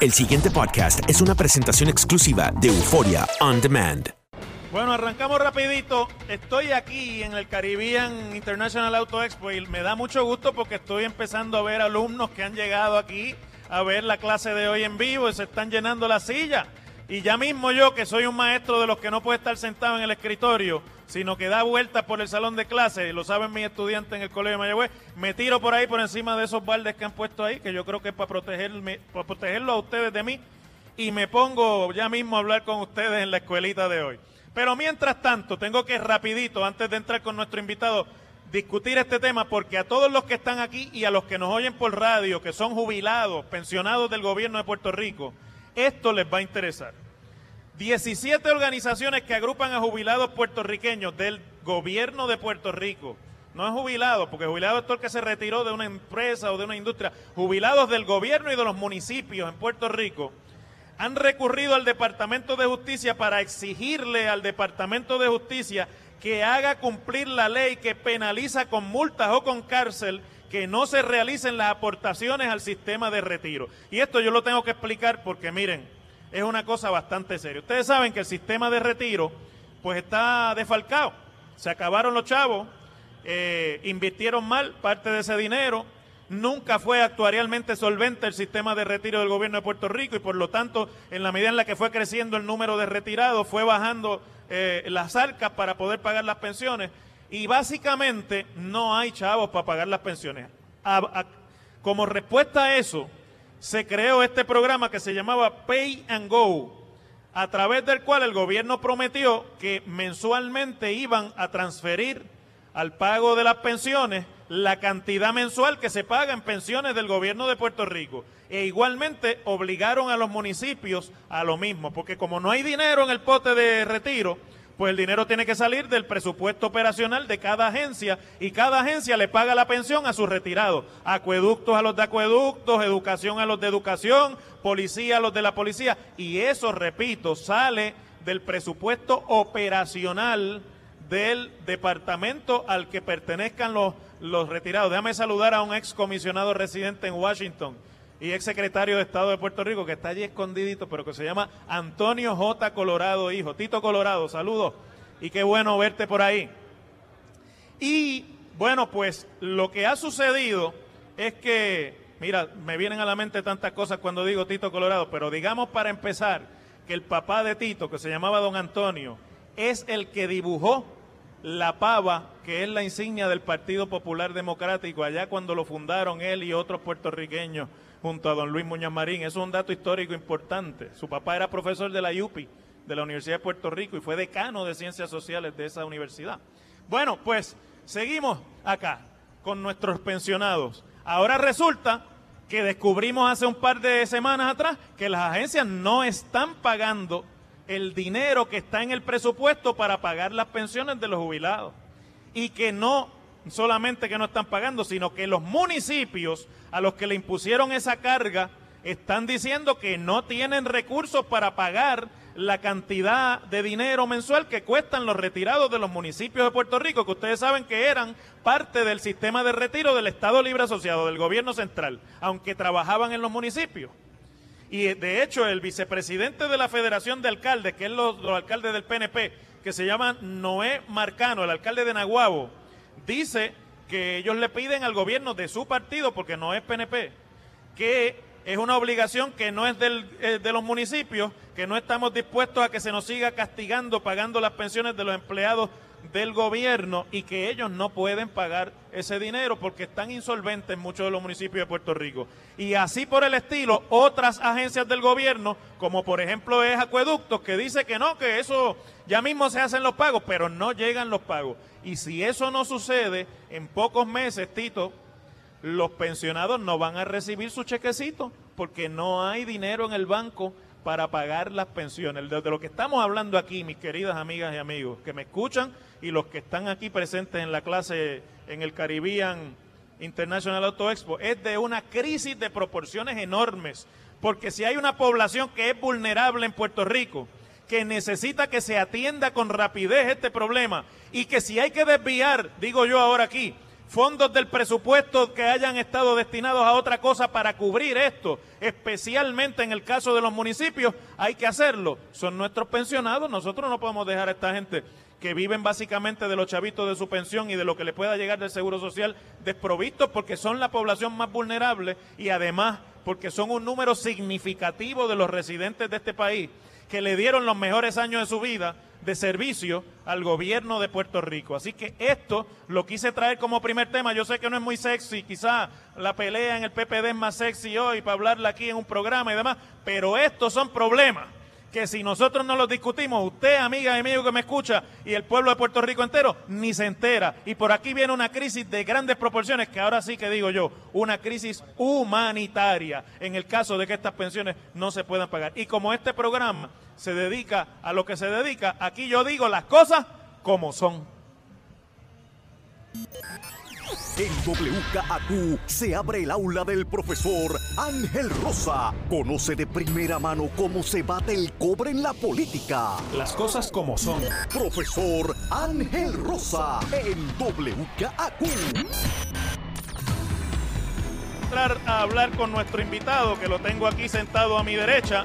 El siguiente podcast es una presentación exclusiva de Euforia On Demand. Bueno, arrancamos rapidito. Estoy aquí en el Caribbean International Auto Expo y me da mucho gusto porque estoy empezando a ver alumnos que han llegado aquí a ver la clase de hoy en vivo y se están llenando la silla. Y ya mismo yo, que soy un maestro de los que no puede estar sentado en el escritorio, sino que da vueltas por el salón de clase, lo saben mis estudiantes en el Colegio Mayagüez, me tiro por ahí por encima de esos baldes que han puesto ahí, que yo creo que es para, protegerme, para protegerlo a ustedes de mí, y me pongo ya mismo a hablar con ustedes en la escuelita de hoy. Pero mientras tanto, tengo que rapidito, antes de entrar con nuestro invitado, discutir este tema porque a todos los que están aquí y a los que nos oyen por radio, que son jubilados, pensionados del gobierno de Puerto Rico, esto les va a interesar. 17 organizaciones que agrupan a jubilados puertorriqueños del gobierno de Puerto Rico. No es jubilado, porque jubilado es todo el que se retiró de una empresa o de una industria. Jubilados del gobierno y de los municipios en Puerto Rico han recurrido al Departamento de Justicia para exigirle al Departamento de Justicia que haga cumplir la ley que penaliza con multas o con cárcel que no se realicen las aportaciones al sistema de retiro. Y esto yo lo tengo que explicar porque miren, es una cosa bastante seria. Ustedes saben que el sistema de retiro pues está defalcado. Se acabaron los chavos, eh, invirtieron mal parte de ese dinero, nunca fue actuarialmente solvente el sistema de retiro del gobierno de Puerto Rico y por lo tanto en la medida en la que fue creciendo el número de retirados fue bajando eh, las arcas para poder pagar las pensiones y básicamente no hay chavos para pagar las pensiones. como respuesta a eso, se creó este programa que se llamaba Pay and Go, a través del cual el gobierno prometió que mensualmente iban a transferir al pago de las pensiones la cantidad mensual que se paga en pensiones del gobierno de Puerto Rico. E igualmente obligaron a los municipios a lo mismo, porque como no hay dinero en el pote de retiro, pues el dinero tiene que salir del presupuesto operacional de cada agencia y cada agencia le paga la pensión a sus retirados. Acueductos a los de acueductos, educación a los de educación, policía a los de la policía. Y eso, repito, sale del presupuesto operacional del departamento al que pertenezcan los, los retirados. Déjame saludar a un ex comisionado residente en Washington y ex secretario de Estado de Puerto Rico, que está allí escondidito, pero que se llama Antonio J. Colorado, hijo. Tito Colorado, saludos y qué bueno verte por ahí. Y bueno, pues lo que ha sucedido es que, mira, me vienen a la mente tantas cosas cuando digo Tito Colorado, pero digamos para empezar que el papá de Tito, que se llamaba don Antonio, es el que dibujó la pava, que es la insignia del Partido Popular Democrático, allá cuando lo fundaron él y otros puertorriqueños junto a don Luis Muñoz Marín. Eso es un dato histórico importante. Su papá era profesor de la UPI, de la Universidad de Puerto Rico, y fue decano de Ciencias Sociales de esa universidad. Bueno, pues seguimos acá con nuestros pensionados. Ahora resulta que descubrimos hace un par de semanas atrás que las agencias no están pagando el dinero que está en el presupuesto para pagar las pensiones de los jubilados. Y que no solamente que no están pagando, sino que los municipios a los que le impusieron esa carga están diciendo que no tienen recursos para pagar la cantidad de dinero mensual que cuestan los retirados de los municipios de Puerto Rico, que ustedes saben que eran parte del sistema de retiro del Estado Libre Asociado, del gobierno central, aunque trabajaban en los municipios. Y de hecho, el vicepresidente de la Federación de Alcaldes, que es los, alcaldes del PNP, que se llama Noé Marcano, el alcalde de Naguabo, dice que ellos le piden al gobierno de su partido, porque no es PNP, que es una obligación que no es del, eh, de los municipios, que no estamos dispuestos a que se nos siga castigando pagando las pensiones de los empleados del gobierno y que ellos no pueden pagar ese dinero porque están insolventes en muchos de los municipios de Puerto Rico. Y así por el estilo, otras agencias del gobierno, como por ejemplo es Acueductos, que dice que no, que eso ya mismo se hacen los pagos, pero no llegan los pagos. Y si eso no sucede, en pocos meses, Tito, los pensionados no van a recibir su chequecito porque no hay dinero en el banco para pagar las pensiones. De, lo que estamos hablando aquí, mis queridas amigas y amigos, que me escuchan y los que están aquí presentes en la clase en el Caribbean International Auto Expo, es de una crisis de proporciones enormes. Porque si hay una población que es vulnerable en Puerto Rico, que necesita que se atienda con rapidez este problema y que si hay que desviar, digo yo ahora aquí, fondos del presupuesto que hayan estado destinados a otra cosa para cubrir esto, especialmente en el caso de los municipios, hay que hacerlo. Son nuestros pensionados, nosotros no podemos dejar a esta gente que viven básicamente de los chavitos de su pensión y de lo que le pueda llegar del Seguro Social desprovistos porque son la población más vulnerable y además porque son un número significativo de los residentes de este país que le dieron los mejores años de su vida de servicio al gobierno de Puerto Rico. Así que esto lo quise traer como primer tema. Yo sé que no es muy sexy, quizá la pelea en el PPD es más sexy hoy para hablarla aquí en un programa y demás, pero estos son problemas que si nosotros no los discutimos, usted, amiga y amigo que me escucha, y el pueblo de Puerto Rico entero, ni se entera. Y por aquí viene una crisis de grandes proporciones, que ahora sí que digo yo, una crisis humanitaria, en el caso de que estas pensiones no se puedan pagar. Y como este programa se dedica a lo que se dedica, aquí yo digo las cosas como son. En WKAQ se abre el aula del profesor Ángel Rosa. Conoce de primera mano cómo se bate el cobre en la política. Las cosas como son. Profesor Ángel Rosa en WKAQ. Entrar a hablar con nuestro invitado, que lo tengo aquí sentado a mi derecha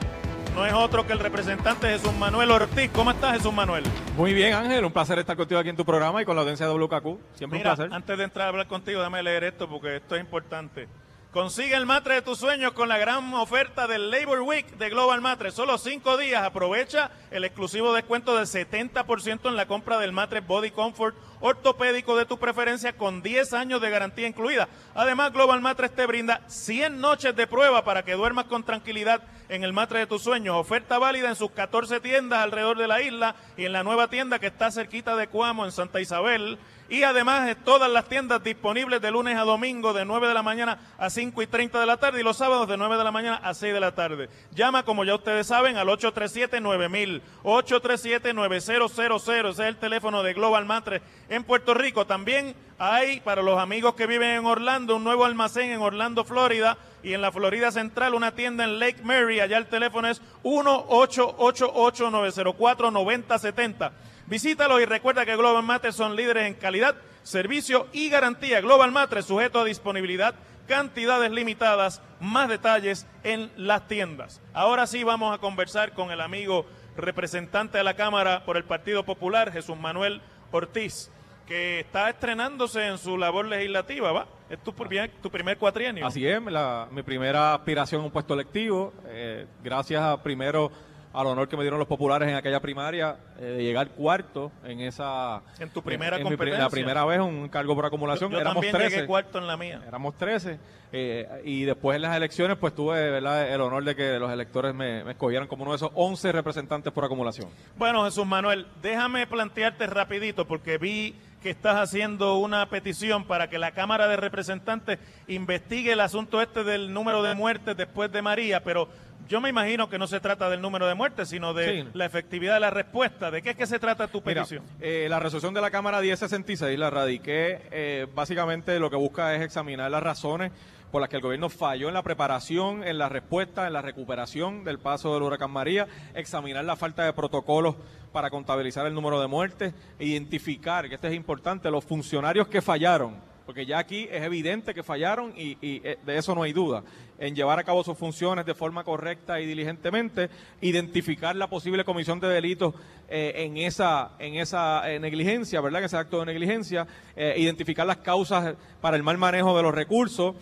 no es otro que el representante Jesús Manuel Ortiz. ¿Cómo estás, Jesús Manuel? Muy bien, Ángel. Un placer estar contigo aquí en tu programa y con la audiencia de WKQ. Siempre un placer. Antes de entrar a hablar contigo, déjame leer esto porque esto es importante. Consigue el matre de tus sueños con la gran oferta del Labor Week de Global Matre. Solo cinco días. Aprovecha el exclusivo descuento del 70% en la compra del matre Body Comfort ortopédico de tu preferencia con 10 años de garantía incluida. Además, Global Matres te brinda 100 noches de prueba para que duermas con tranquilidad en el matre de tus sueños. Oferta válida en sus 14 tiendas alrededor de la isla y en la nueva tienda que está cerquita de Cuamo en Santa Isabel. Y además todas las tiendas disponibles de lunes a domingo de 9 de la mañana a 5 y 30 de la tarde y los sábados de 9 de la mañana a 6 de la tarde. Llama, como ya ustedes saben, al 837-9000, 837-9000. Ese es el teléfono de Global Matre en Puerto Rico. También hay, para los amigos que viven en Orlando, un nuevo almacén en Orlando, Florida, y en la Florida Central una tienda en Lake Mary. Allá el teléfono es 1-888-904-9070. Visítalo y recuerda que Global Matre son líderes en calidad, servicio y garantía. Global Matre sujeto a disponibilidad, cantidades limitadas, más detalles en las tiendas. Ahora sí vamos a conversar con el amigo representante de la Cámara por el Partido Popular, Jesús Manuel Ortiz, que está estrenándose en su labor legislativa, ¿va? Es tu primer, tu primer cuatrienio. Así es, mi primera aspiración a un puesto electivo, eh, gracias a primero al honor que me dieron los populares en aquella primaria eh, de llegar cuarto en esa... En tu primera en pri- competencia. la primera vez, un cargo por acumulación. Yo, yo Éramos también 13. llegué cuarto en la mía. Éramos 13 eh, y después en las elecciones pues tuve ¿verdad? el honor de que los electores me, me escogieran como uno de esos 11 representantes por acumulación. Bueno, Jesús Manuel, déjame plantearte rapidito porque vi que estás haciendo una petición para que la Cámara de Representantes investigue el asunto este del número de muertes después de María, pero yo me imagino que no se trata del número de muertes, sino de Sí. la efectividad de la respuesta. ¿De qué es que se trata tu Mira, petición? eh, la resolución de la Cámara 1066 la radiqué, eh, básicamente lo que busca es examinar las razones por las que el gobierno falló en la preparación, en la respuesta, en la recuperación del paso del huracán María, examinar la falta de protocolos para contabilizar el número de muertes, identificar, que esto es importante, los funcionarios que fallaron, porque ya aquí es evidente que fallaron y, eh, de eso no hay duda, en llevar a cabo sus funciones de forma correcta y diligentemente, identificar la posible comisión de delitos eh, en esa, en esa eh, negligencia, ¿verdad? Que ese acto de negligencia, eh, identificar las causas para el mal manejo de los recursos,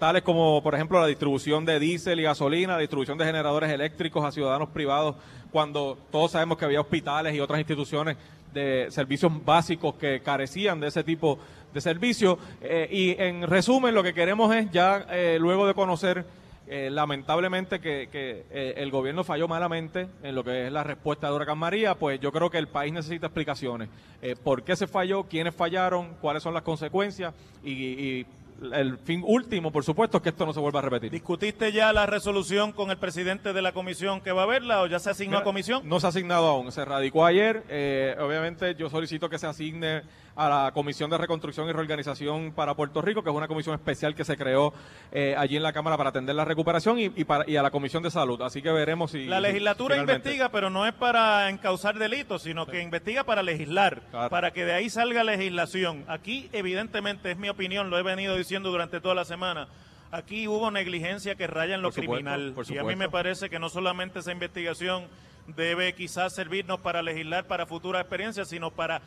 tales como, por ejemplo, la distribución de diésel y gasolina, la distribución de generadores eléctricos a ciudadanos privados, cuando todos sabemos que había hospitales y otras instituciones de servicios básicos que carecían de ese tipo de servicios. Eh, y en resumen, lo que queremos es ya, eh, luego de conocer eh, lamentablemente que, que, eh, el gobierno falló malamente en lo que es la respuesta de Huracán María, pues yo creo que el país necesita explicaciones. Eh, ¿Por qué se falló? ¿Quiénes fallaron? ¿Cuáles son las consecuencias? Y, y el fin último, por supuesto, es que esto no se vuelva a repetir. ¿Discutiste ya la resolución con el presidente de la comisión que va a verla o ya se asignó a Mira, comisión? No se ha asignado aún, se radicó ayer. eh, obviamente yo solicito que se asigne a la Comisión de Reconstrucción y Reorganización para Puerto Rico, que es una comisión especial que se creó eh, allí en la Cámara para atender la recuperación y, y para- y a la Comisión de Salud. Así que veremos si... La legislatura finalmente- investiga, pero no es para encauzar delitos, sino que investiga para legislar, Claro. para que de ahí salga legislación. Aquí, evidentemente, es mi opinión, lo he venido diciendo durante toda la semana. Aquí hubo negligencia que raya en lo Por criminal. y a mí me parece que no solamente esa investigación debe quizás servirnos para legislar para futuras experiencias, sino para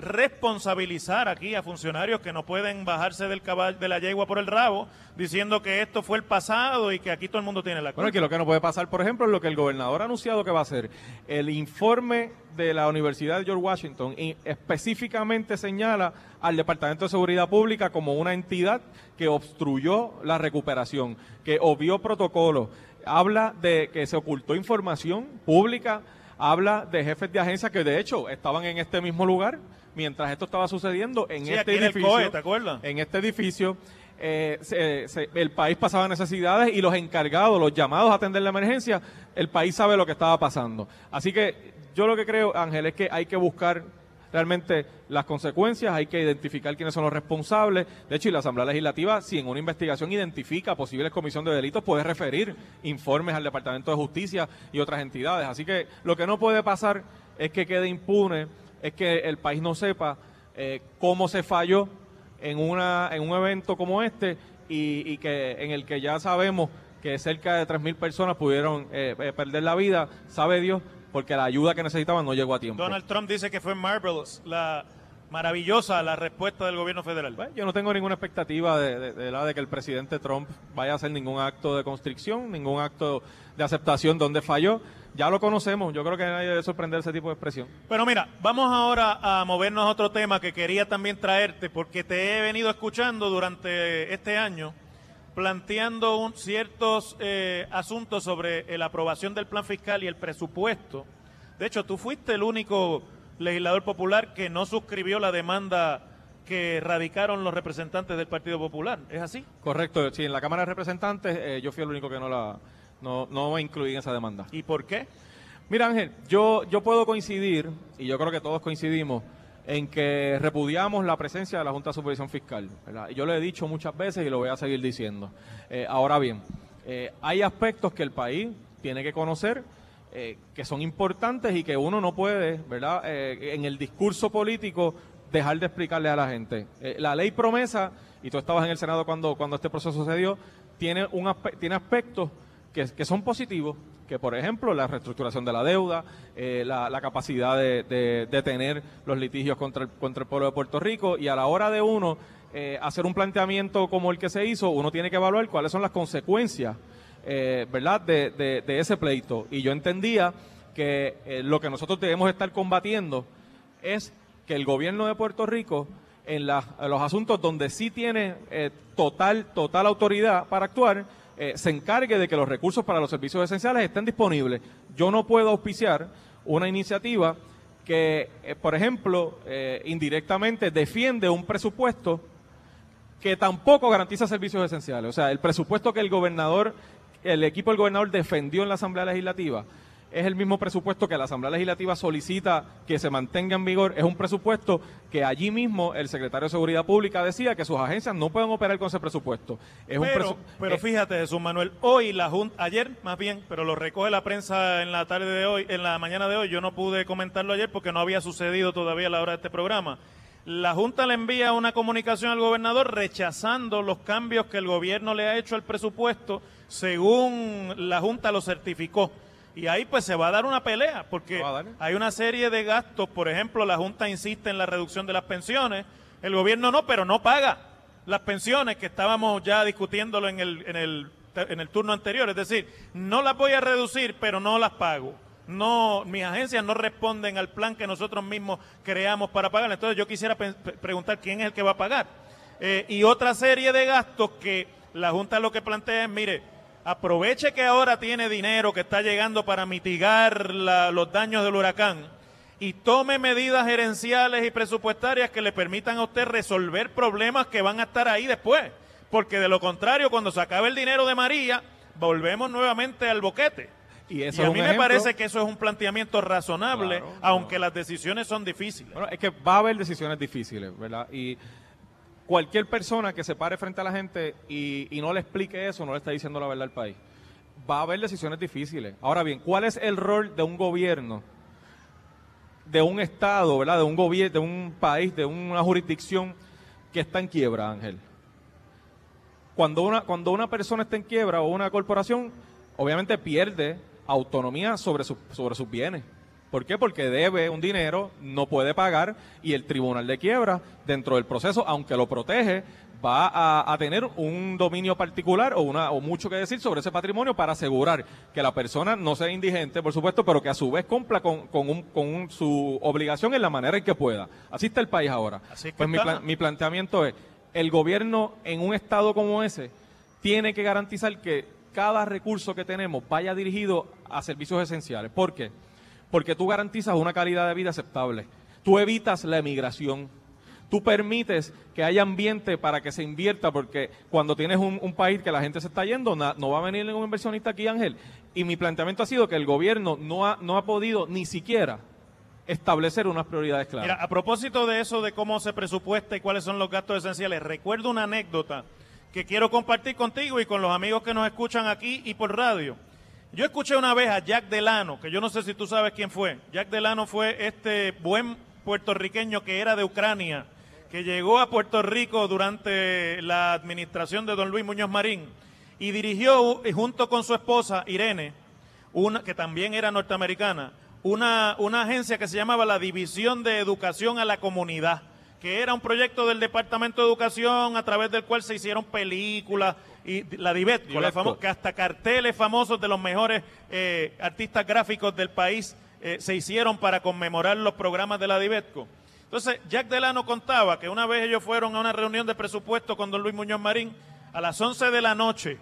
responsabilizar aquí a funcionarios que no pueden bajarse del caballo de la yegua por el rabo diciendo que esto fue el pasado y que aquí todo el mundo tiene la culpa. Bueno, que lo que no puede pasar, por ejemplo, es lo que el gobernador ha anunciado que va a hacer. El informe de la Universidad de George Washington y específicamente señala al Departamento de Seguridad Pública como una entidad que obstruyó la recuperación, que obvió protocolos, habla de que se ocultó información pública, habla de jefes de agencia que de hecho estaban en este mismo lugar mientras esto estaba sucediendo en Sí, este en edificio. COE, ¿te acuerdas? En este edificio eh, se- se- el país pasaba necesidades y los encargados, los llamados a atender la emergencia, el país sabe lo que estaba pasando. Así que yo lo que creo, Ángel, es que hay que buscar realmente las consecuencias, hay que identificar quiénes son los responsables. De hecho, y la Asamblea Legislativa, si en una investigación identifica posibles comisión de delitos, puede referir informes al Departamento de Justicia y otras entidades. Así que lo que no puede pasar es que quede impune, es que el país no sepa eh, cómo se falló en, una, en un evento como este y, y que en el que ya sabemos que cerca de 3.000 personas pudieron eh, eh, perder la vida, sabe Dios, porque la ayuda que necesitaban no llegó a tiempo. Donald Trump dice que fue marvelous, la maravillosa la respuesta del gobierno federal. Bueno, yo no tengo ninguna expectativa de, de- de la de que el presidente Trump vaya a hacer ningún acto de constricción, ningún acto de aceptación donde falló. Ya lo conocemos, yo creo que nadie debe sorprender ese tipo de expresión. Pero mira, vamos ahora a movernos a otro tema que quería también traerte porque te he venido escuchando durante este año planteando un- ciertos eh, asuntos sobre la aprobación del plan fiscal y el presupuesto. De hecho, tú fuiste el único legislador popular que no suscribió la demanda que radicaron los representantes del Partido Popular. ¿Es así? Correcto, sí, en la Cámara de Representantes eh, yo fui el único que no la no, no me incluí en esa demanda. ¿Y por qué? Mira Ángel, yo, yo puedo coincidir, y yo creo que todos coincidimos, en que repudiamos la presencia de la Junta de Supervisión Fiscal. ¿verdad? Yo lo he dicho muchas veces y lo voy a seguir diciendo. Eh, ahora bien, eh, hay aspectos que el país tiene que conocer eh, que son importantes y que uno no puede, ¿verdad? En el discurso político dejar de explicarle a la gente. La ley promesa, y tú estabas en el Senado cuando, cuando este proceso sucedió, tiene, un aspe- tiene aspectos que, son positivos, que por ejemplo la reestructuración de la deuda, eh, la, la capacidad de, de- tener los litigios contra el, contra el pueblo de Puerto Rico y a la hora de uno eh, hacer un planteamiento como el que se hizo, uno tiene que evaluar cuáles son las consecuencias eh, ¿verdad?, de, de- de ese pleito. Y yo entendía que eh, lo que nosotros debemos estar combatiendo es que el gobierno de Puerto Rico, en, las- en los asuntos donde sí tiene eh, total, total autoridad para actuar, eh, se encargue de que los recursos para los servicios esenciales estén disponibles. Yo no puedo auspiciar una iniciativa que, eh, por ejemplo, eh, indirectamente defiende un presupuesto que tampoco garantiza servicios esenciales. O sea, el presupuesto que el gobernador, el equipo del gobernador defendió en la Asamblea Legislativa es el mismo presupuesto que la Asamblea Legislativa solicita que se mantenga en vigor. Es un presupuesto que allí mismo el secretario de Seguridad Pública decía que sus agencias no pueden operar con ese presupuesto. Es un pero, presu- pero eh, fíjate, Jesús Manuel, hoy la Junta, ayer más bien, pero lo recoge la prensa en la tarde de hoy, en la mañana de hoy, yo no pude comentarlo ayer porque no había sucedido todavía a la hora de este programa. La Junta le envía una comunicación al gobernador rechazando los cambios que el gobierno le ha hecho al presupuesto según la Junta lo certificó. Y ahí pues se va a dar una pelea, porque hay una serie de gastos, por ejemplo, la Junta insiste en la reducción de las pensiones, el gobierno no, pero no paga las pensiones que estábamos ya discutiéndolo en el, en el, en el turno anterior. Es decir, no las voy a reducir, pero no las pago. No, mis agencias no responden al plan que nosotros mismos creamos para pagar. Entonces yo quisiera preguntar quién es el que va a pagar. Eh, y otra serie de gastos que la Junta lo que plantea es, mire, aproveche que ahora tiene dinero que está llegando para mitigar la- los daños del huracán y tome medidas gerenciales y presupuestarias que le permitan a usted resolver problemas que van a estar ahí después. Porque de lo contrario, cuando se acabe el dinero de María, volvemos nuevamente al boquete. Y, eso a mí me parece que eso es un planteamiento razonable, Claro, aunque las decisiones son difíciles. Bueno, es que va a haber decisiones difíciles, ¿verdad? Y cualquier persona que se pare frente a la gente y, y no le explique eso, no le está diciendo la verdad al país. Va a haber decisiones difíciles. Ahora bien, ¿cuál es el rol de un gobierno, de un Estado, ¿verdad? De un gobierno, de un país, de una jurisdicción que está en quiebra, Ángel? Cuando una, cuando una persona está en quiebra o una corporación, obviamente pierde autonomía sobre, su- sobre sus bienes. ¿Por qué? Porque debe un dinero, no puede pagar y el tribunal de quiebra, dentro del proceso, aunque lo protege, va a, a tener un dominio particular o, una, o mucho que decir sobre ese patrimonio para asegurar que la persona no sea indigente, por supuesto, pero que a su vez cumpla con, con un- con un- su obligación en la manera en que pueda. Así está el país ahora. Así es que pues mi, plan- mi planteamiento es, el gobierno en un estado como ese tiene que garantizar que cada recurso que tenemos vaya dirigido a servicios esenciales. ¿Por qué? Porque tú garantizas una calidad de vida aceptable. Tú evitas la emigración. Tú permites que haya ambiente para que se invierta, porque cuando tienes un, país que la gente se está yendo, no va a venir ningún inversionista aquí, Ángel. Y mi planteamiento ha sido que el gobierno no ha, no ha podido ni siquiera establecer unas prioridades claras. Mira, a propósito de eso, de cómo se presupuesta y cuáles son los gastos esenciales, recuerdo una anécdota que quiero compartir contigo y con los amigos que nos escuchan aquí y por radio. Yo escuché una vez a Jack Delano, que yo no sé si tú sabes quién fue. Jack Delano fue este buen puertorriqueño que era de Ucrania, que llegó a Puerto Rico durante la administración de don Luis Muñoz Marín y dirigió, eh, junto con su esposa Irene, una que también era norteamericana, una, una agencia que se llamaba la División de Educación a la Comunidad, que era un proyecto del Departamento de Educación a través del cual se hicieron películas y la Divetco, la famo- que hasta carteles famosos de los mejores eh, artistas gráficos del país eh, se hicieron para conmemorar los programas de la Divetco. Entonces, Jack Delano contaba que una vez ellos fueron a una reunión de presupuesto con don Luis Muñoz Marín a las 11 de la noche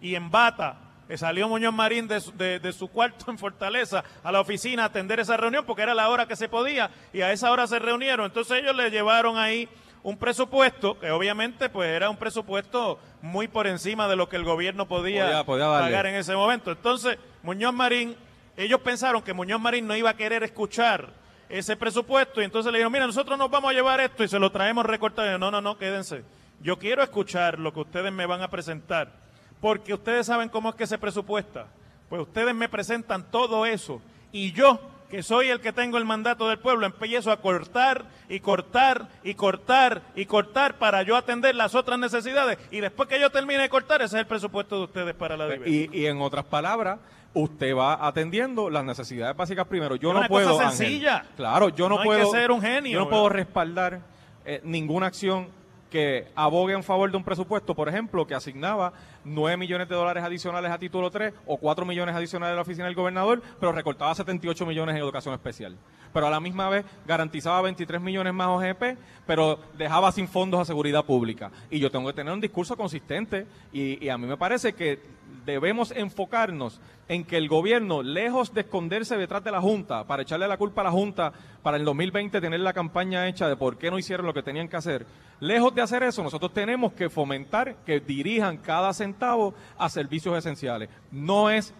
y en bata eh, salió Muñoz Marín de su, de- de su cuarto en Fortaleza a la oficina a atender esa reunión porque era la hora que se podía y a esa hora se reunieron. Entonces ellos le llevaron ahí un presupuesto que obviamente pues era un presupuesto muy por encima de lo que el gobierno podía, Podía- podía darle. pagar en ese momento. Entonces Muñoz Marín, ellos pensaron que Muñoz Marín no iba a querer escuchar ese presupuesto y entonces le dijeron, mira, nosotros nos vamos a llevar esto y se lo traemos recortado. Y yo, no, no, no, quédense. Yo quiero escuchar lo que ustedes me van a presentar, porque ustedes saben cómo es que se presupuesta. Pues ustedes me presentan todo eso y yo, que soy el que tengo el mandato del pueblo, empiezo a cortar y cortar y cortar y cortar para yo atender las otras necesidades y después que yo termine de cortar, ese es el presupuesto de ustedes para la DIV. Y, y en otras palabras, usted va atendiendo las necesidades básicas primero. Yo Es no una puedo. cosa Ángel, sencilla. claro, yo no, No hay puedo. que ser un genio, Yo no puedo respaldar eh, ninguna acción que abogue en favor de un presupuesto, por ejemplo, que asignaba 9 millones de dólares adicionales a título 3 o 4 millones adicionales a la oficina del gobernador, pero recortaba 78 millones en educación especial. Pero a la misma vez garantizaba 23 millones más OGP, pero dejaba sin fondos a seguridad pública. Y yo tengo que tener un discurso consistente y, y a mí me parece que debemos enfocarnos en que el gobierno, lejos de esconderse detrás de la Junta, para echarle la culpa a la Junta, para el 2020 tener la campaña hecha de por qué no hicieron lo que tenían que hacer, lejos de hacer eso, nosotros tenemos que fomentar que dirijan cada centavo a servicios esenciales. No es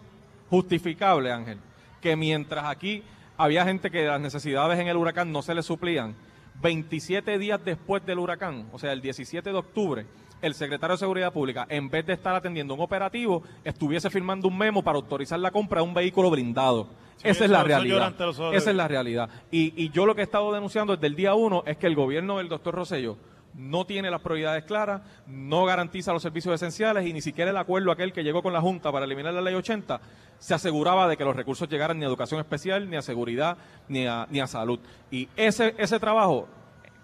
justificable, Ángel, que mientras aquí había gente que las necesidades en el huracán no se le suplían, 27 días después del huracán, o sea, el 17 de octubre, el secretario de Seguridad Pública, en vez de estar atendiendo un operativo, estuviese firmando un memo para autorizar la compra de un vehículo blindado. Esa es la realidad. Esa es la realidad. Y, y yo lo que he estado denunciando desde el día uno es que el gobierno del doctor Rosello no tiene las prioridades claras, no garantiza los servicios esenciales y ni siquiera el acuerdo aquel que llegó con la Junta para eliminar la ley 80 se aseguraba de que los recursos llegaran ni a educación especial, ni a seguridad, ni a, ni a salud. Y ese, ese trabajo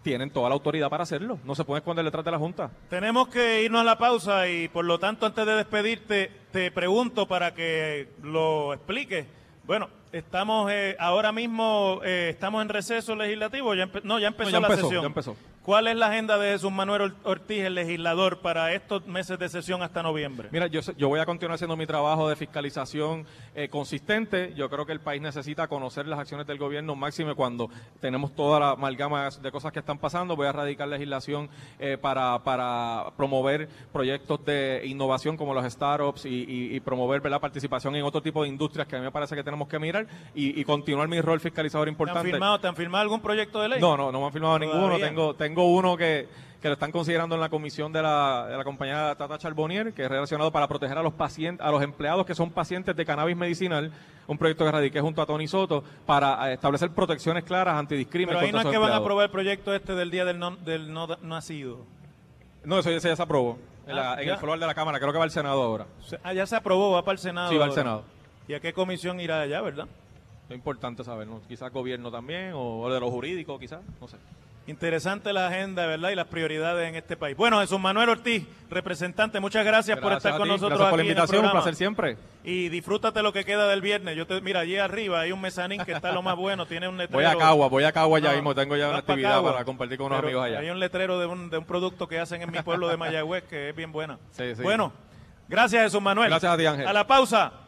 tienen toda la autoridad para hacerlo. No se puede esconder detrás de la Junta. Tenemos que irnos a la pausa y por lo tanto antes de despedirte te pregunto para que lo expliques. Bueno, estamos eh, ahora mismo eh, estamos en receso legislativo. Ya no, ya empezó la sesión. Ya empezó. ¿Cuál es la agenda de Jesús Manuel Ortiz, el legislador, para estos meses de sesión hasta noviembre? Mira, yo, yo voy a continuar haciendo mi trabajo de fiscalización eh, consistente. Yo creo que el país necesita conocer las acciones del gobierno máximo cuando tenemos toda la amalgama de cosas que están pasando. Voy a radicar legislación eh, para, para promover proyectos de innovación como los startups y, promover la participación en otro tipo de industrias que a mí me parece que tenemos que mirar y, continuar mi rol fiscalizador importante. ¿Te han firmado, ¿te han firmado algún proyecto de ley? No, no, no me han firmado ninguno. Tengo, tengo uno que, que lo están considerando en la comisión de la, de la compañía Tata Charbonnier, que es relacionado para proteger a los pacientes, a los empleados que son pacientes de cannabis medicinal, un proyecto que radiqué junto a Tony Soto para eh, establecer protecciones claras antidiscriminación. Pero ahí no es que van a aprobar el proyecto este del día del no, del no nacido. No, eso ya, se aprobó. En, ah, el floor de la Cámara, creo que va al Senado ahora. Ah, ya se aprobó, va para el Senado. Sí, va al Senado. ¿Y a qué comisión irá allá, verdad? Es importante saber, ¿no? Quizás gobierno también, o de lo jurídico, quizás, no sé. Interesante la agenda, ¿verdad? Y las prioridades en este país. Bueno, Jesús Manuel Ortiz, representante, muchas gracias, por estar con nosotros gracias por la invitación, un placer siempre. Y disfrútate lo que queda del viernes. Yo te, mira, allí arriba hay un mezanín que está lo más bueno, tiene un letrero. Voy a Cagua, voy a Cagua ya mismo, tengo ya una actividad para compartir con unos amigos allá. Hay un letrero de un, de un producto que hacen en mi pueblo de Mayagüez que es bien buena. Sí, sí. Bueno, gracias Jesús Manuel. Gracias a ti, Ángel. A la pausa.